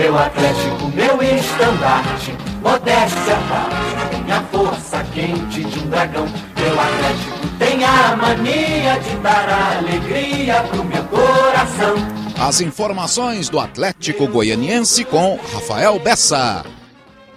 Meu Atlético, meu estandarte, modéstia parte, minha força quente de um dragão. Meu Atlético tem a mania de dar alegria pro meu coração. As informações do Atlético Goianiense com Rafael Bessa.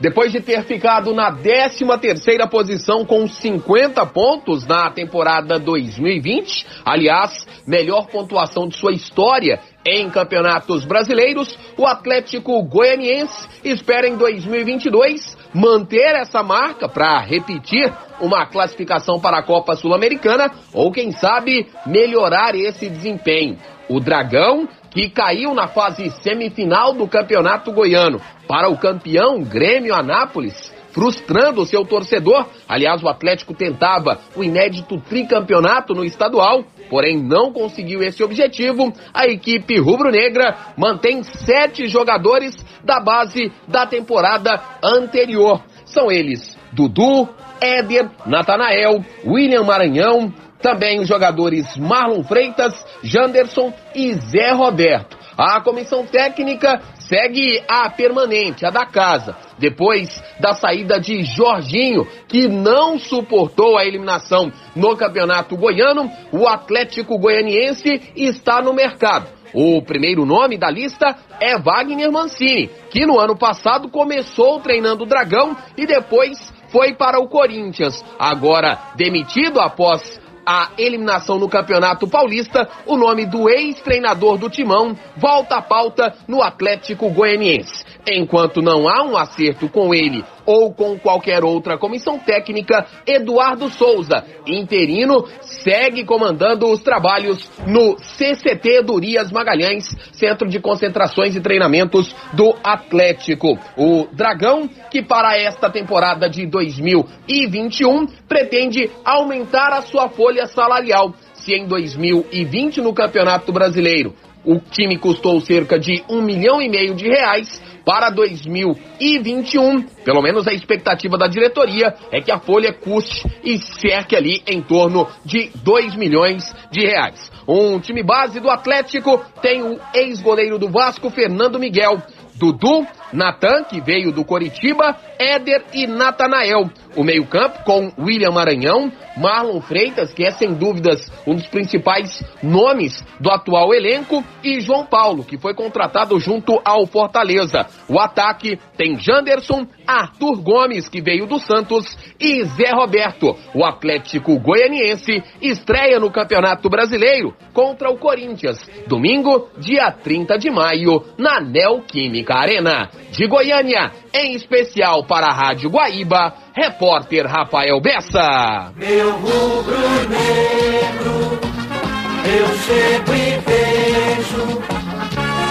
Depois de ter ficado na 13 terceira posição com 50 pontos na temporada 2020, aliás, melhor pontuação de sua história em campeonatos brasileiros, o Atlético Goianiense espera em 2022 manter essa marca para repetir uma classificação para a Copa Sul-Americana ou quem sabe melhorar esse desempenho. O Dragão que caiu na fase semifinal do Campeonato Goiano para o campeão Grêmio Anápolis, frustrando o seu torcedor. Aliás, o Atlético tentava o inédito tricampeonato no estadual, porém não conseguiu esse objetivo. A equipe rubro-negra mantém sete jogadores da base da temporada anterior. São eles Dudu, Éder, Natanael, William Maranhão, também os jogadores Marlon Freitas, Janderson e Zé Roberto. A comissão técnica segue a permanente, a da casa. Depois da saída de Jorginho, que não suportou a eliminação no Campeonato Goiano, o Atlético Goianiense está no mercado. O primeiro nome da lista é Wagner Mancini, que no ano passado começou treinando o Dragão e depois foi para o Corinthians. Agora demitido após a eliminação no Campeonato Paulista, o nome do ex-treinador do Timão volta à pauta no Atlético Goianiense. Enquanto não há um acerto com ele ou com qualquer outra comissão técnica, Eduardo Souza, interino, segue comandando os trabalhos no CCT Durias Magalhães, Centro de Concentrações e Treinamentos do Atlético. O Dragão, que para esta temporada de 2021 pretende aumentar a sua folha salarial. Se em 2020 no Campeonato Brasileiro o time custou cerca de um milhão e meio de reais, para 2021, pelo menos a expectativa da diretoria é que a folha custe e cerque ali em torno de 2 milhões de reais. Um time base do Atlético tem o ex-goleiro do Vasco, Fernando Miguel. Dudu, Natan, que veio do Coritiba, Éder e Natanael. O meio-campo com William Maranhão, Marlon Freitas, que é sem dúvidas um dos principais nomes do atual elenco, e João Paulo, que foi contratado junto ao Fortaleza. O ataque tem Janderson, Arthur Gomes, que veio do Santos, e Zé Roberto. O Atlético Goianiense estreia no Campeonato Brasileiro contra o Corinthians, domingo, dia 30 de maio, na Neoquímica Arena. De Goiânia, em especial para a Rádio Guaíba, repórter Rafael Bessa. Meu rubro negro, eu chego e vejo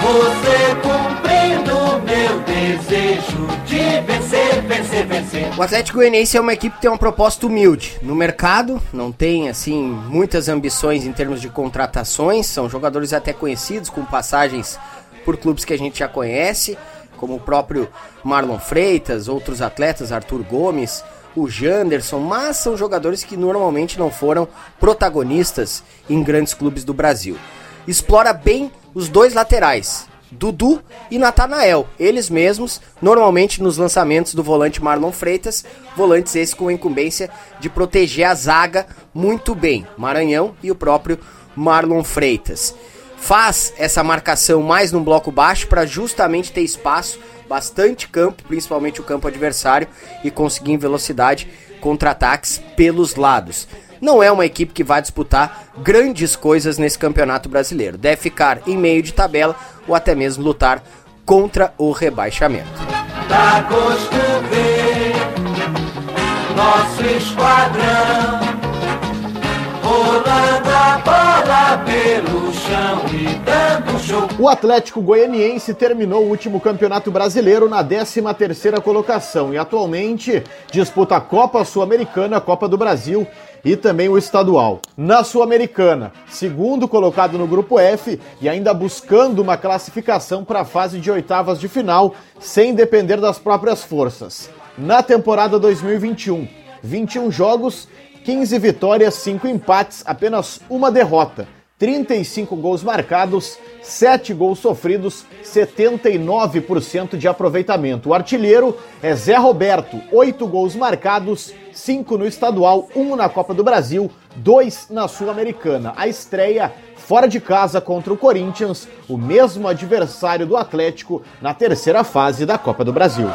você cumprindo meu desejo de vencer, vencer, vencer. O Atlético Goianiense é uma equipe que tem uma proposta humilde no mercado, não tem assim muitas ambições em termos de contratações, são jogadores até conhecidos com passagens por clubes que a gente já conhece como o próprio Marlon Freitas, outros atletas, Arthur Gomes, o Janderson, mas são jogadores que normalmente não foram protagonistas em grandes clubes do Brasil. Explora bem os dois laterais, Dudu e Natanael, eles mesmos, normalmente nos lançamentos do volante Marlon Freitas, volantes esse com a incumbência de proteger a zaga muito bem, Maranhão e o próprio Marlon Freitas faz essa marcação mais num bloco baixo para justamente ter espaço, bastante campo, principalmente o campo adversário, e conseguir em velocidade contra-ataques pelos lados. Não é uma equipe que vai disputar grandes coisas nesse campeonato brasileiro. Deve ficar em meio de tabela ou até mesmo lutar contra o rebaixamento. Nosso esquadrão pelo chão e dando show. O Atlético Goianiense terminou o último Campeonato Brasileiro na 13ª colocação e atualmente disputa a Copa Sul-Americana, a Copa do Brasil e também o estadual. Na Sul-Americana, segundo colocado no grupo F e ainda buscando uma classificação para a fase de oitavas de final, sem depender das próprias forças. Na temporada 2021, 21 jogos, 15 vitórias, 5 empates, apenas uma derrota. 35 gols marcados, 7 gols sofridos, 79% de aproveitamento. O artilheiro é Zé Roberto, 8 gols marcados, 5 no estadual, 1 na Copa do Brasil, 2 na Sul-Americana. A estreia fora de casa contra o Corinthians, o mesmo adversário do Atlético na terceira fase da Copa do Brasil.